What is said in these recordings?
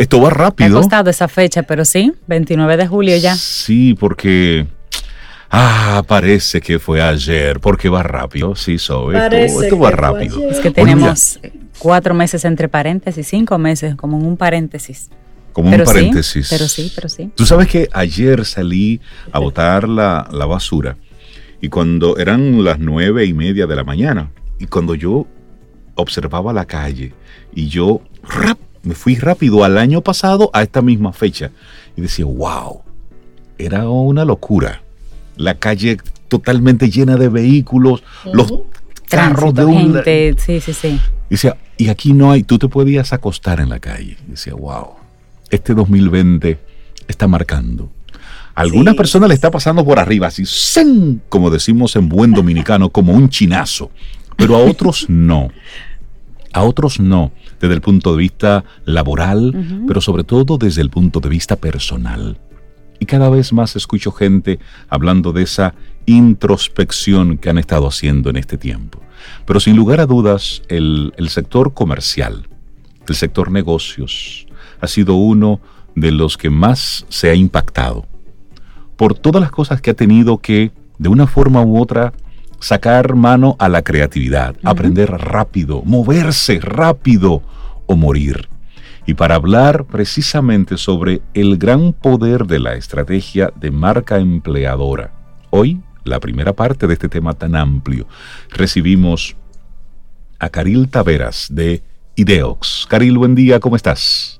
Esto va rápido. Me ha costado esa fecha, pero sí, 29 de julio ya. Sí, porque Ah, parece que fue ayer, porque va rápido, sí, Sobe. Esto, esto va rápido. Es que tenemos cuatro meses entre paréntesis, cinco meses, como en un paréntesis. Como un paréntesis. pero sí, pero sí. Tú sabes que ayer salí a botar la, la basura y cuando eran las nueve y media de la mañana, y cuando yo observaba la calle y yo rap, me fui rápido al año pasado a esta misma fecha y decía, wow, era una locura la calle totalmente llena de vehículos, los carros de un... Gente, sí, sí, sí. Decía, y aquí no hay, tú te podías acostar en la calle. Decía, wow, este 2020 está marcando. A algunas personas le está pasando por arriba, así, ¡sen! como decimos en buen dominicano, como un chinazo. Pero a otros no. A otros no, desde el punto de vista laboral, pero sobre todo desde el punto de vista personal. Y cada vez más escucho gente hablando de esa introspección que han estado haciendo en este tiempo. Pero sin lugar a dudas, el, sector comercial, el sector negocios, ha sido uno de los que más se ha impactado por todas las cosas que ha tenido que, de una forma u otra, sacar mano a la creatividad, aprender rápido, moverse rápido o morir y para hablar precisamente sobre el gran poder de la estrategia de marca empleadora. Hoy, la primera parte de este tema tan amplio, recibimos a Caril Taveras de Ideox. Caril, buen día, ¿cómo estás?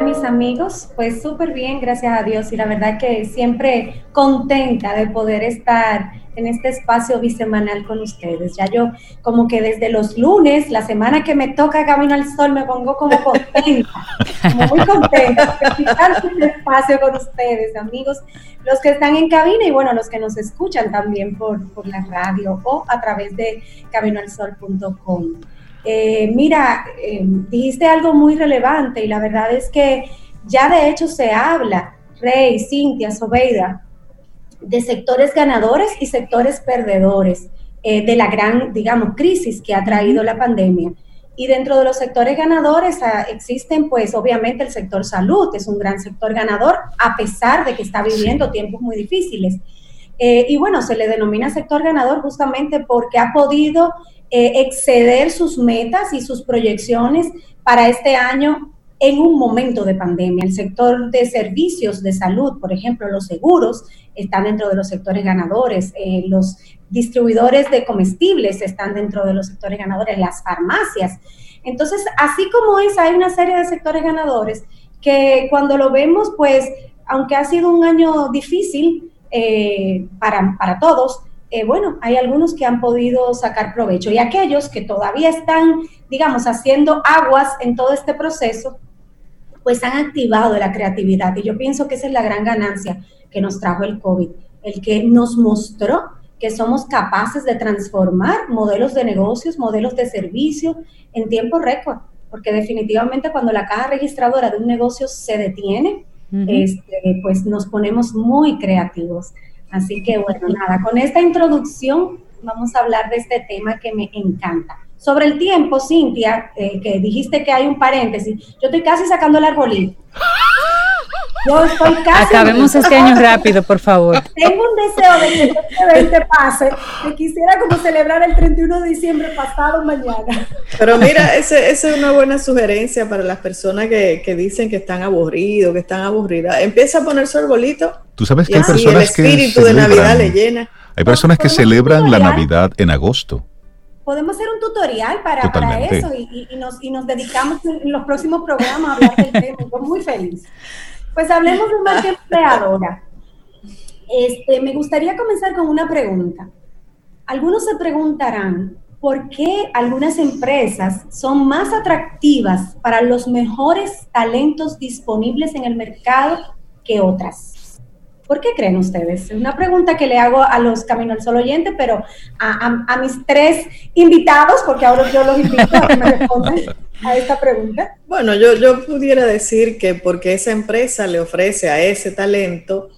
Mis amigos, pues súper bien, gracias a Dios y la verdad que siempre contenta de poder estar en este espacio bisemanal con ustedes. Ya yo como que desde los lunes, la semana que me toca Camino al Sol, me pongo como contenta, como muy contenta de estar este espacio con ustedes, amigos, los que están en cabina y bueno, los que nos escuchan también por, por la radio o a través de caminoalsol.com. Eh, mira, eh, dijiste algo muy relevante y la verdad es que ya de hecho se habla, Rey, Cintia, Sobeida, de sectores ganadores y sectores perdedores eh, de la gran, digamos, crisis que ha traído la pandemia. Y dentro de los sectores ganadores ah, existen, pues, obviamente el sector salud, es un gran sector ganador, a pesar de que está viviendo tiempos muy difíciles. Eh, y bueno, se le denomina sector ganador justamente porque ha podido eh, exceder sus metas y sus proyecciones para este año en un momento de pandemia. El sector de servicios de salud, por ejemplo, los seguros, están dentro de los sectores ganadores, eh, los distribuidores de comestibles están dentro de los sectores ganadores, las farmacias. Entonces, así como es, hay una serie de sectores ganadores que cuando lo vemos, pues, aunque ha sido un año difícil eh, para, para todos, eh, bueno, hay algunos que han podido sacar provecho y aquellos que todavía están, digamos, haciendo aguas en todo este proceso, pues han activado la creatividad. Y yo pienso que esa es la gran ganancia que nos trajo el COVID, el que nos mostró que somos capaces de transformar modelos de negocios, modelos de servicio en tiempo récord, porque definitivamente cuando la caja registradora de un negocio se detiene, este, pues nos ponemos muy creativos. Así que bueno, nada, con esta introducción vamos a hablar de este tema que me encanta. Sobre el tiempo, Cintia, eh, que dijiste que hay un paréntesis, yo estoy casi sacando el arbolito. Yo estoy casi. Acabemos este año rápido, por favor. Tengo un deseo de que este 20 pase, que quisiera como celebrar el 31 de diciembre pasado mañana. Pero mira, esa es una buena sugerencia para las personas que, que, dicen que están aburridos, que están aburridas. Empieza a poner su arbolito. Tú sabes que hay personas que. El espíritu de Navidad le llena. Hay personas que celebran la Navidad en agosto podemos hacer un tutorial para, para eso y, y, nos, y, nos, dedicamos en los próximos programas a hablar del tema. Estoy muy feliz. Pues hablemos de marca empleadora. Este, me gustaría comenzar con una pregunta. Algunos se preguntarán por qué algunas empresas son más atractivas para los mejores talentos disponibles en el mercado que otras. ¿Por qué creen ustedes? Es una pregunta que le hago a los Camino al Sol oyentes, pero a, mis tres invitados, porque ahora yo los invito a que me respondan a esta pregunta. Bueno, yo, yo pudiera decir que porque esa empresa le ofrece a ese talento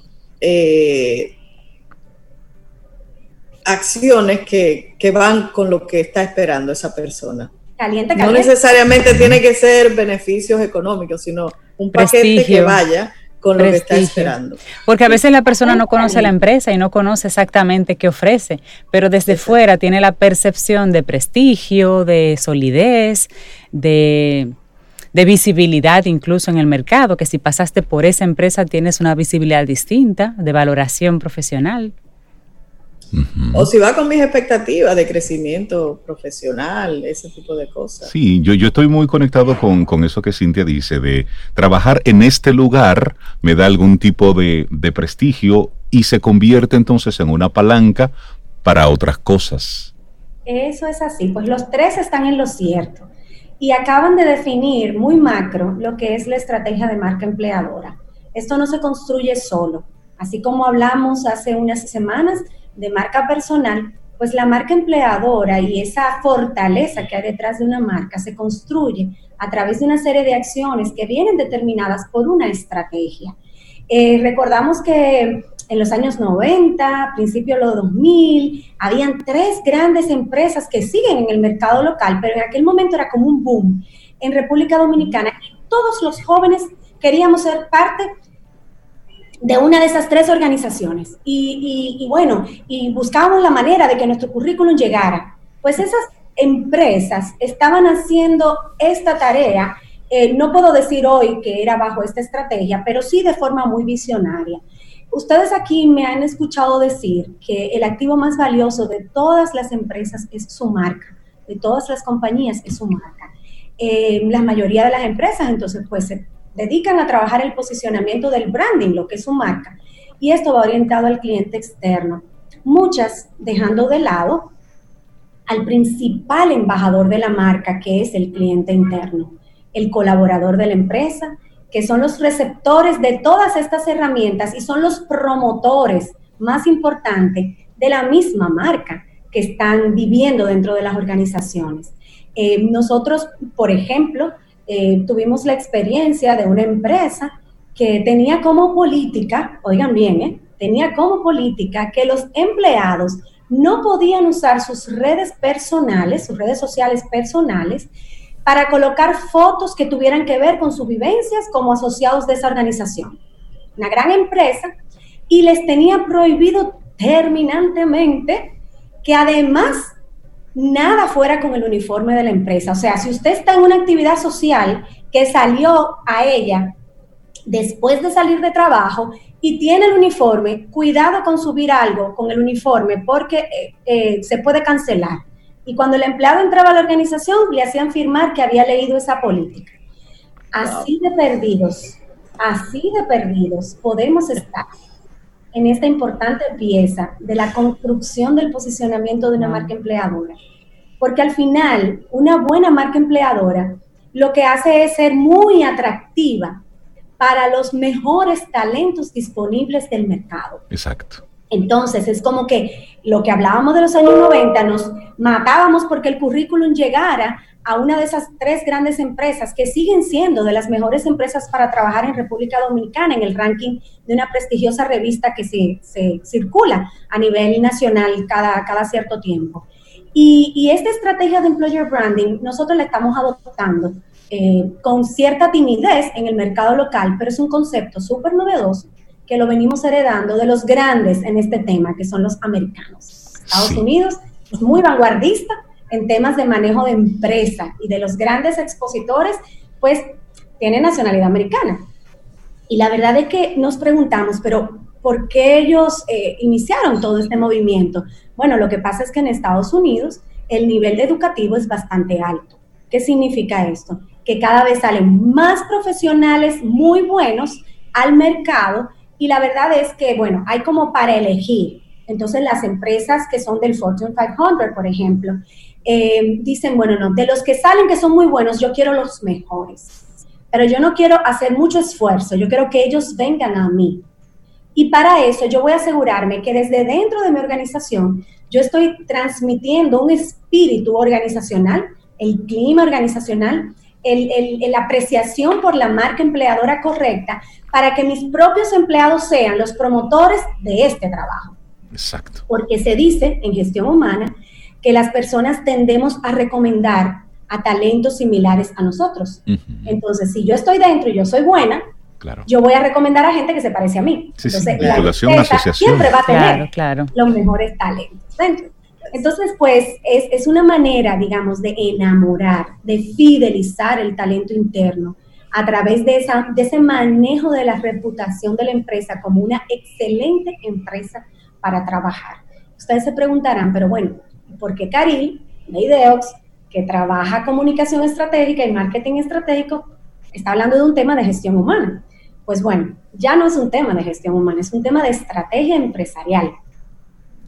eh, acciones que, que, van con lo que está esperando esa persona. Caliente, caliente. No necesariamente tiene que ser beneficios económicos, sino un paquete que vaya con lo que está esperando. Porque a veces la persona no conoce la empresa y no conoce exactamente qué ofrece, pero desde fuera tiene la percepción de prestigio, de solidez, de, de visibilidad incluso en el mercado, que si pasaste por esa empresa tienes una visibilidad distinta, de valoración profesional. O si va con mis expectativas de crecimiento profesional, ese tipo de cosas. Sí, yo, yo estoy muy conectado con, eso que Cintia dice, de trabajar en este lugar me da algún tipo de, de prestigio y se convierte entonces en una palanca para otras cosas. Eso es así, pues los tres están en lo cierto y acaban de definir muy macro lo que es la estrategia de marca empleadora. Esto no se construye solo. Así como hablamos hace unas semanas, de marca personal, pues la marca empleadora y esa fortaleza que hay detrás de una marca se construye a través de una serie de acciones que vienen determinadas por una estrategia. Eh, recordamos que en los años 90, principios de los 2000, habían tres grandes empresas que siguen en el mercado local, pero en aquel momento era como un boom en República Dominicana todos los jóvenes queríamos ser parte de una de esas tres organizaciones. Y, bueno, y buscábamos la manera de que nuestro currículum llegara. Pues esas empresas estaban haciendo esta tarea, eh, no puedo decir hoy que era bajo esta estrategia, pero sí de forma muy visionaria. Ustedes aquí me han escuchado decir que el activo más valioso de todas las empresas es su marca, de todas las compañías es su marca. Eh, la mayoría de las empresas entonces pues se dedican a trabajar el posicionamiento del branding, lo que es su marca, y esto va orientado al cliente externo. Muchas dejando de lado al principal embajador de la marca, que es el cliente interno, el colaborador de la empresa, que son los receptores de todas estas herramientas y son los promotores más importantes de la misma marca que están viviendo dentro de las organizaciones. Eh, nosotros, por ejemplo, eh, tuvimos la experiencia de una empresa que tenía como política, oigan bien, eh, tenía como política que los empleados no podían usar sus redes personales, sus redes sociales personales, para colocar fotos que tuvieran que ver con sus vivencias como asociados de esa organización. Una gran empresa y les tenía prohibido terminantemente que además nada fuera con el uniforme de la empresa. O sea, si usted está en una actividad social que salió a ella después de salir de trabajo y tiene el uniforme, cuidado con subir algo con el uniforme porque eh, eh, se puede cancelar. Y cuando el empleado entraba a la organización, le hacían firmar que había leído esa política. Así de perdidos, así de perdidos podemos estar en esta importante pieza de la construcción del posicionamiento de una marca empleadora. Porque al final, una buena marca empleadora lo que hace es ser muy atractiva para los mejores talentos disponibles del mercado. Exacto. Entonces, es como que lo que hablábamos de los años 90, nos matábamos porque el currículum llegara a una de esas tres grandes empresas que siguen siendo de las mejores empresas para trabajar en República Dominicana en el ranking de una prestigiosa revista que se, circula a nivel nacional cada, cada cierto tiempo. Y, esta estrategia de employer branding nosotros la estamos adoptando eh, con cierta timidez en el mercado local, pero es un concepto súper novedoso que lo venimos heredando de los grandes en este tema, que son los americanos. Estados Unidos es muy vanguardista en temas de manejo de empresa y de los grandes expositores, pues tiene nacionalidad americana. Y la verdad es que nos preguntamos, pero ¿por qué ellos eh, iniciaron todo este movimiento? Bueno, lo que pasa es que en Estados Unidos el nivel educativo es bastante alto. ¿Qué significa esto? Que cada vez salen más profesionales muy buenos al mercado y la verdad es que, bueno, hay como para elegir. Entonces las empresas que son del Fortune 500, por ejemplo, eh, dicen, bueno, no, de los que salen que son muy buenos, yo quiero los mejores. Pero yo no quiero hacer mucho esfuerzo, yo quiero que ellos vengan a mí. Y para eso yo voy a asegurarme que desde dentro de mi organización yo estoy transmitiendo un espíritu organizacional, el clima organizacional, la apreciación por la marca empleadora correcta para que mis propios empleados sean los promotores de este trabajo. Exacto. Porque se dice en gestión humana que las personas tendemos a recomendar a talentos similares a nosotros. Entonces, si yo estoy dentro y yo soy buena, yo voy a recomendar a gente que se parece a mí. Entonces, la asociación. siempre va a tener claro, los mejores talentos dentro. Entonces, pues es, es, una manera, digamos, de enamorar, de fidelizar el talento interno a través de, esa, de ese manejo de la reputación de la empresa como una excelente empresa para trabajar. Ustedes se preguntarán, pero bueno, ¿por qué Caril, de Ideox, que trabaja comunicación estratégica y marketing estratégico, está hablando de un tema de gestión humana? Pues bueno, ya no es un tema de gestión humana, es un tema de estrategia empresarial.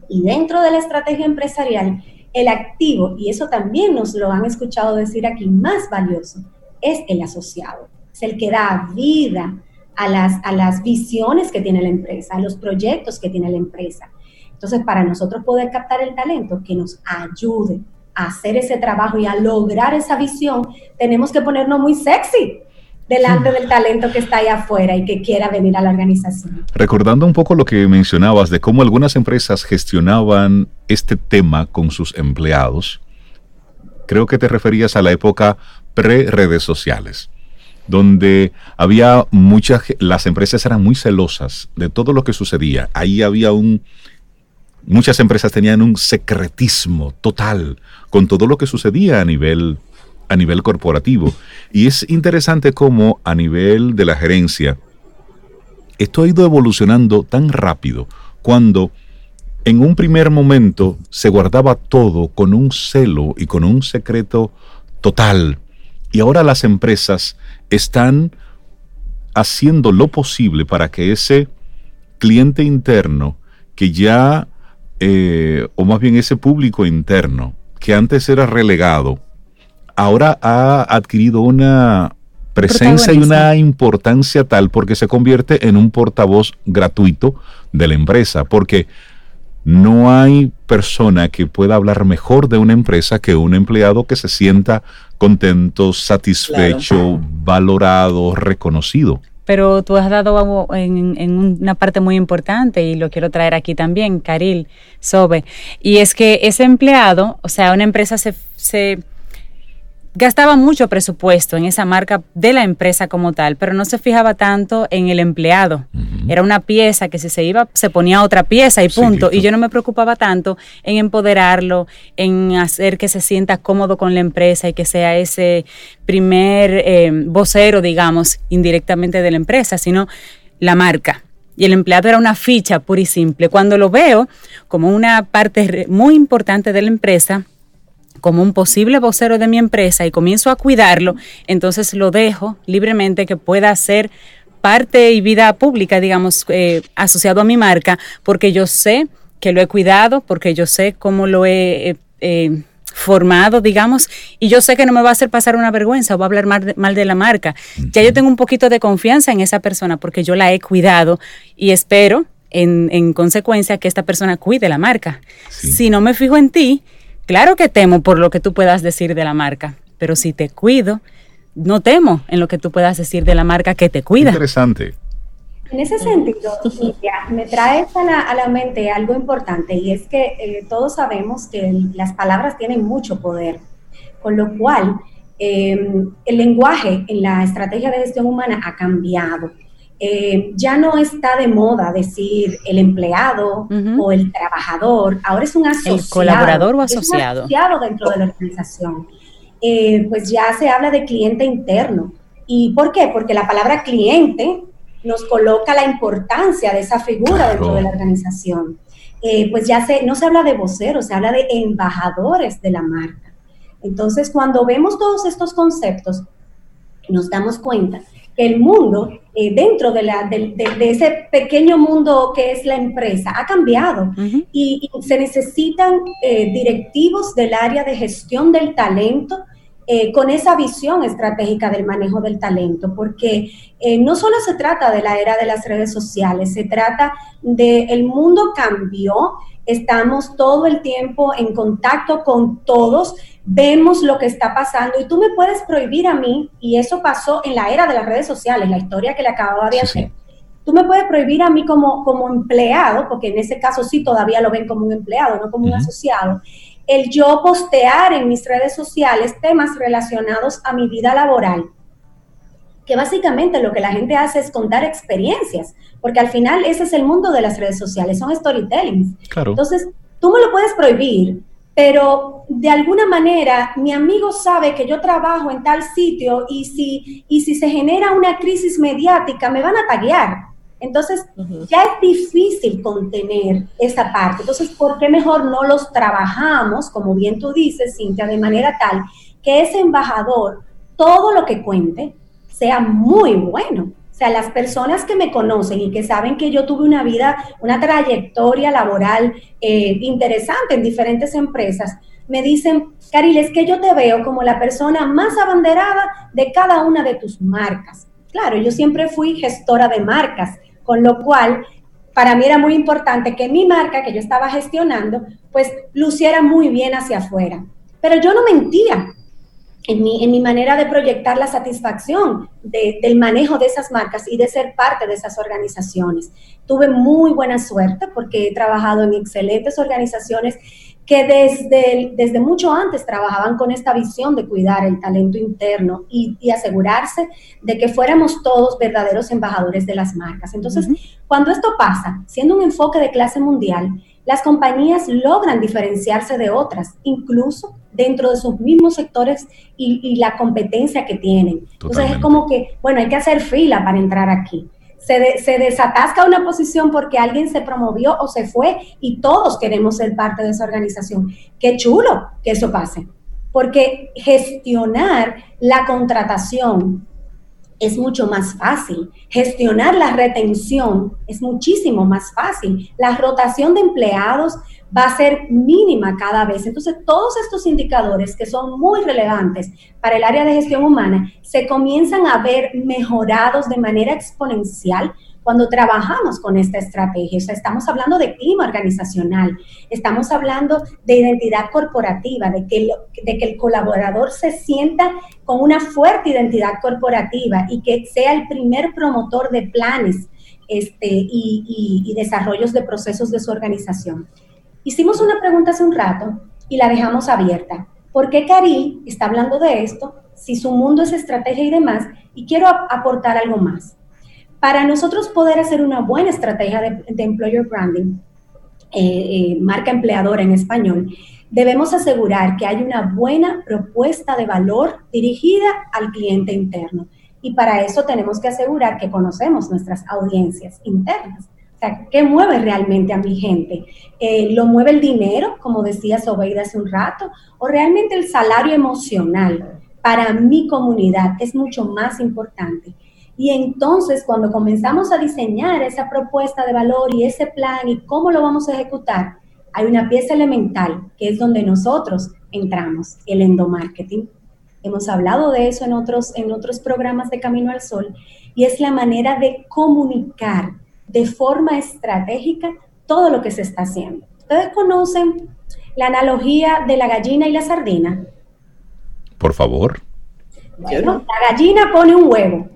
Y dentro de la estrategia empresarial, el activo, y eso también nos lo han escuchado decir aquí, más valioso, es el asociado. Es el que da vida a las, a las visiones que tiene la empresa, a los proyectos que tiene la empresa. Entonces, para nosotros poder captar el talento que nos ayude a hacer ese trabajo y a lograr esa visión, tenemos que ponernos muy sexy delante del talento que está ahí afuera y que quiera venir a la organización. Recordando un poco lo que mencionabas de cómo algunas empresas gestionaban este tema con sus empleados, creo que te referías a la época pre-redes sociales, donde había muchas, las empresas eran muy celosas de todo lo que sucedía. Ahí había un, muchas empresas tenían un secretismo total con todo lo que sucedía a nivel a nivel corporativo. Y es interesante cómo a nivel de la gerencia, esto ha ido evolucionando tan rápido cuando en un primer momento se guardaba todo con un celo y con un secreto total. Y ahora las empresas están haciendo lo posible para que ese cliente interno que ya, eh, o más bien ese público interno, que antes era relegado, ahora ha adquirido una presencia y una importancia tal porque se convierte en un portavoz gratuito de la empresa, porque no hay persona que pueda hablar mejor de una empresa que un empleado que se sienta contento, satisfecho, valorado, reconocido. Pero tú has dado en, una parte muy importante y lo quiero traer aquí también, Caril, Sobe, y es que ese empleado, o sea, una empresa se, se gastaba mucho presupuesto en esa marca de la empresa como tal, pero no se fijaba tanto en el empleado. Era una pieza que si se iba, se ponía otra pieza y punto. y yo no me preocupaba tanto en empoderarlo, en hacer que se sienta cómodo con la empresa y que sea ese primer eh, vocero, digamos, indirectamente de la empresa, sino la marca y el empleado era una ficha pura y simple. Cuando lo veo como una parte muy importante de la empresa, como un posible vocero de mi empresa y comienzo a cuidarlo, entonces lo dejo libremente que pueda ser parte y vida pública, digamos, eh, asociado a mi marca, porque yo sé que lo he cuidado, porque yo sé cómo lo he... Eh, formado, digamos, y yo sé que no me va a hacer pasar una vergüenza o va a hablar mal de, la marca. Ya yo tengo un poquito de confianza en esa persona porque yo la he cuidado y espero, en, en consecuencia, que esta persona cuide la marca. Si no me fijo en ti, Claro que temo por lo que tú puedas decir de la marca, pero si te cuido, no temo en lo que tú puedas decir de la marca que te cuida. Interesante. En ese sentido, me trae a la, mente algo importante y es que eh, todos sabemos que las palabras tienen mucho poder, con lo cual em, el lenguaje en la estrategia de gestión humana ha cambiado. Eh, ya no está de moda decir el empleado o el trabajador, ahora es un asociado. El colaborador o asociado. asociado dentro de la organización. Eh, pues ya se habla de cliente interno. ¿Y por qué? Porque la palabra cliente nos coloca la importancia de esa figura dentro de la organización. Eh, pues ya se, no se habla de voceros, se habla de embajadores de la marca. Entonces, cuando vemos todos estos conceptos, nos damos cuenta el mundo, eh, dentro de, la, de, ese pequeño mundo que es la empresa, ha cambiado y, se necesitan eh, directivos del área de gestión del talento. Eh, con esa visión estratégica del manejo del talento, porque no solo se trata de la era de las redes sociales, se trata de el mundo cambió, estamos todo el tiempo en contacto con todos, vemos lo que está pasando y tú me puedes prohibir a mí, y eso pasó en la era de las redes sociales, la historia que le acababa de hacer. Tú me puedes prohibir a mí como, como empleado, porque en ese caso sí todavía lo ven como un empleado, no como un asociado, el yo postear en mis redes sociales temas relacionados a mi vida laboral que básicamente lo que la gente hace es contar experiencias, porque al final ese es el mundo de las redes sociales, son storytelling. Claro. Entonces, tú me lo puedes prohibir, pero de alguna manera mi amigo sabe que yo trabajo en tal sitio y si, y si se genera una crisis mediática me van a taguear. Entonces, ya es difícil contener esa parte. Entonces, ¿por qué mejor no los trabajamos, como bien tú dices, Cintia, de manera tal que ese embajador, todo lo que cuente, sea muy bueno. O sea, las personas que me conocen y que saben que yo tuve una vida, una trayectoria laboral eh, interesante en diferentes empresas, me dicen, Caril, es que yo te veo como la persona más abanderada de cada una de tus marcas. Claro, yo siempre fui gestora de marcas, con lo cual para mí era muy importante que mi marca que yo estaba gestionando, pues luciera muy bien hacia afuera. Pero yo no mentía, en mi, manera de proyectar la satisfacción del manejo de esas marcas y de ser parte de esas organizaciones. Tuve muy buena suerte porque he trabajado en excelentes organizaciones que desde, desde mucho antes trabajaban con esta visión de cuidar el talento interno y, asegurarse de que fuéramos todos verdaderos embajadores de las marcas. Entonces, cuando esto pasa, siendo un enfoque de clase mundial, las compañías logran diferenciarse de otras, incluso dentro de sus mismos sectores y, la competencia que tienen. Entonces es como que, bueno, hay que hacer fila para entrar aquí. Se, se, desatasca una posición porque alguien se promovió o se fue y todos queremos ser parte de esa organización. Qué chulo que eso pase, porque gestionar la contratación es mucho más fácil. Gestionar la retención es muchísimo más fácil. La rotación de empleados va a ser mínima cada vez. Entonces, todos estos indicadores que son muy relevantes para el área de gestión humana se comienzan a ver mejorados de manera exponencial cuando trabajamos con esta estrategia. O sea, estamos hablando de clima organizacional, estamos hablando de identidad corporativa, de que, el colaborador se sienta con una fuerte identidad corporativa y que sea el primer promotor de planes este, y desarrollos de procesos de su organización. Hicimos una pregunta hace un rato y la dejamos abierta. ¿Por qué Caril está hablando de esto? Si su mundo es estrategia y demás, y quiero aportar algo más. Para nosotros poder hacer una buena estrategia de, employer branding, eh, eh, marca empleadora en español, debemos asegurar que hay una buena propuesta de valor dirigida al cliente interno. Y para eso tenemos que asegurar que conocemos nuestras audiencias internas. O sea, ¿qué mueve realmente a mi gente? Eh, ¿Lo mueve el dinero, como decía Sobeida hace un rato? ¿O realmente el salario emocional para mi comunidad es mucho más importante? Y entonces cuando comenzamos a diseñar esa propuesta de valor y ese plan y cómo lo vamos a ejecutar, hay una pieza elemental que es donde nosotros entramos, el endomarketing. Hemos hablado de eso en otros, en otros programas de Camino al Sol y es la manera de comunicar de forma estratégica todo lo que se está haciendo. ¿Ustedes conocen la analogía de la gallina y la sardina? Por favor. Bueno, la gallina pone un huevo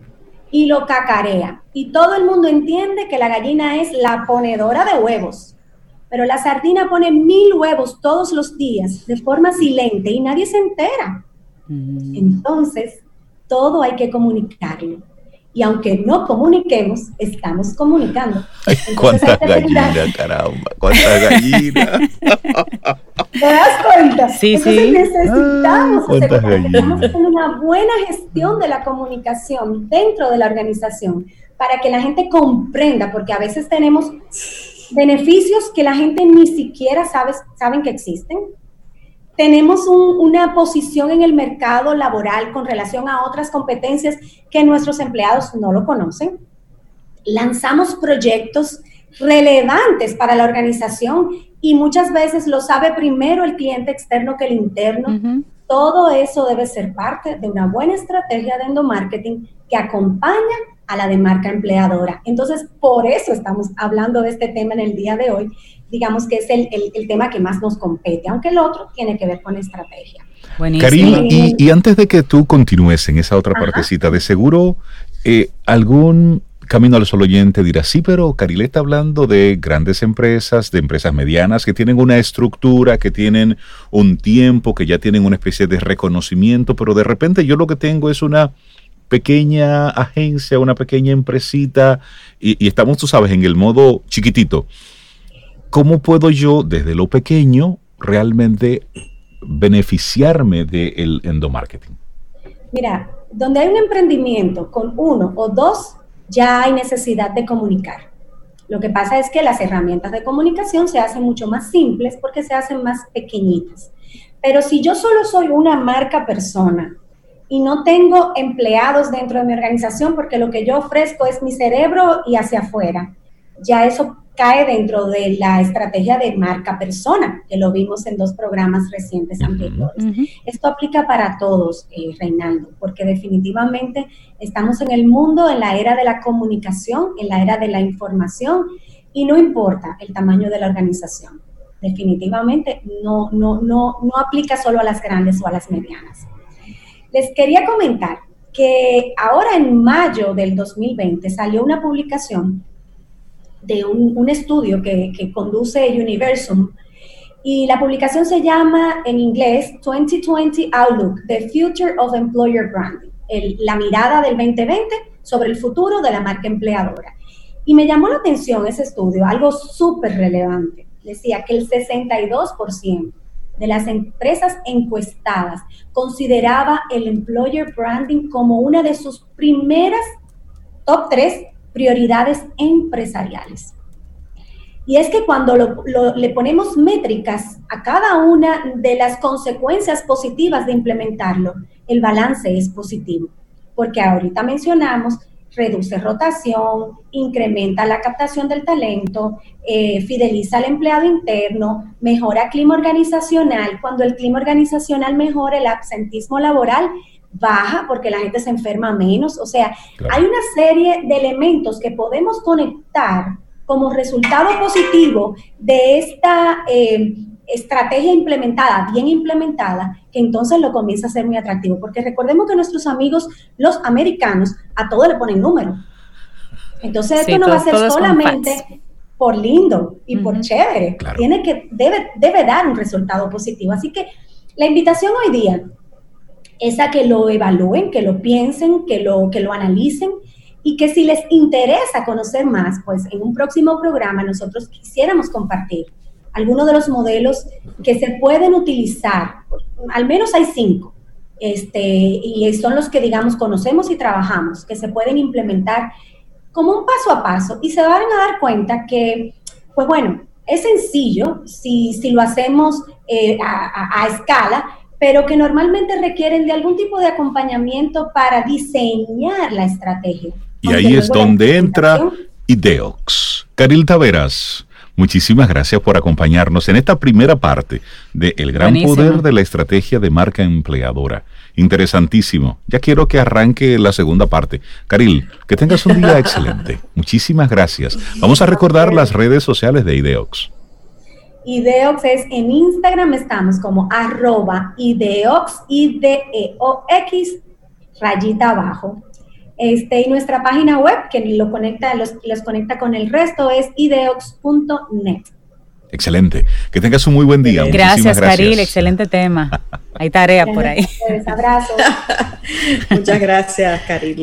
y lo cacarea. Y todo el mundo entiende que la gallina es la ponedora de huevos. Pero la sardina pone mil huevos todos los días de forma silente y nadie se entera. Entonces, todo hay que comunicarlo. Y aunque no comuniquemos, estamos comunicando. ¿Cuántas gallinas, caramba? ¿Cuántas gallinas? ¿Te das cuenta? Sí, Entonces sí. necesitamos hacer una buena gestión de la comunicación dentro de la organización para que la gente comprenda, porque a veces tenemos beneficios que la gente ni siquiera sabe, saben que existen tenemos una posición en el mercado laboral con relación a otras competencias que nuestros empleados no lo conocen. Lanzamos proyectos relevantes para la organización y muchas veces lo sabe primero el cliente externo que el interno. Todo eso debe ser parte de una buena estrategia de endomarketing que acompaña a la de marca empleadora. Entonces, por eso estamos hablando de este tema en el día de hoy. Digamos que es el, tema que más nos compete, aunque el otro tiene que ver con estrategia. Karim, y, antes de que tú continúes en esa otra partecita, de seguro eh, algún Camino al Sol oyente dirá, sí, pero Caril está hablando de grandes empresas, de empresas medianas que tienen una estructura, que tienen un tiempo, que ya tienen una especie de reconocimiento, pero de repente yo lo que tengo es una pequeña agencia, una pequeña empresita y, y estamos, tú sabes, en el modo chiquitito. ¿Cómo puedo yo desde lo pequeño realmente beneficiarme del endomarketing? Mira, donde hay un emprendimiento con uno o dos, ya hay necesidad de comunicar. Lo que pasa es que las herramientas de comunicación se hacen mucho más simples porque se hacen más pequeñitas. Pero si yo solo soy una marca persona y no tengo empleados dentro de mi organización porque lo que yo ofrezco es mi cerebro y hacia afuera, ya eso cae dentro de la estrategia de marca persona, que lo vimos en dos programas recientes anteriores. Esto aplica para todos, eh, Reinaldo, porque definitivamente estamos en el mundo, en la era de la comunicación, en la era de la información, y no importa el tamaño de la organización. Definitivamente no, no, no, no aplica solo a las grandes o a las medianas. Les quería comentar que ahora en mayo del 2020 salió una publicación de un, estudio que, conduce Universum. Y la publicación se llama en inglés 2020 Outlook, The Future of Employer Branding, la mirada del 2020 sobre el futuro de la marca empleadora. Y me llamó la atención ese estudio, algo súper relevante. Decía que el 62% de las empresas encuestadas consideraba el employer branding como una de sus primeras top 3 prioridades empresariales. Y es que cuando le ponemos métricas a cada una de las consecuencias positivas de implementarlo, el balance es positivo, porque ahorita mencionamos, reduce rotación, incrementa la captación del talento, eh, fideliza al empleado interno, mejora clima organizacional. Cuando el clima organizacional mejora, el absentismo laboral baja porque la gente se enferma menos. O sea, hay una serie de elementos que podemos conectar como resultado positivo de esta eh, estrategia implementada, bien implementada, que entonces lo comienza a ser muy atractivo. Porque recordemos que nuestros amigos, los americanos, a todo le ponen número. Entonces esto no va a ser solamente por lindo y por chévere. Tiene que, debe, debe dar un resultado positivo. Así que la invitación hoy día es a que lo evalúen, que lo piensen, que lo, que lo analicen y que si les interesa conocer más, pues en un próximo programa nosotros quisiéramos compartir algunos de los modelos que se pueden utilizar, al menos hay cinco, este, y son los que digamos conocemos y trabajamos, que se pueden implementar como un paso a paso y se van a dar cuenta que, pues bueno, es sencillo. Si, si lo hacemos eh, a, a escala, pero que normalmente requieren de algún tipo de acompañamiento para diseñar la estrategia. Y ahí es donde entra Ideox. Caril Taveras, muchísimas gracias por acompañarnos en esta primera parte de El Gran Poder de la Estrategia de Marca Empleadora. Interesantísimo. Ya quiero que arranque la segunda parte. Caril, que tengas un día excelente. Muchísimas gracias. Vamos a recordar las redes sociales de Ideox. Ideox es en Instagram, estamos como arroba Ideox, I-D-E-O-X, rayita abajo. Este, y nuestra página web que lo conecta, los, los conecta con el resto es ideox.net. Excelente. Que tengas un muy buen día. Gracias, gracias. Caril. Excelente tema. Hay tarea por ahí. Abrazo. Muchas gracias, Caril.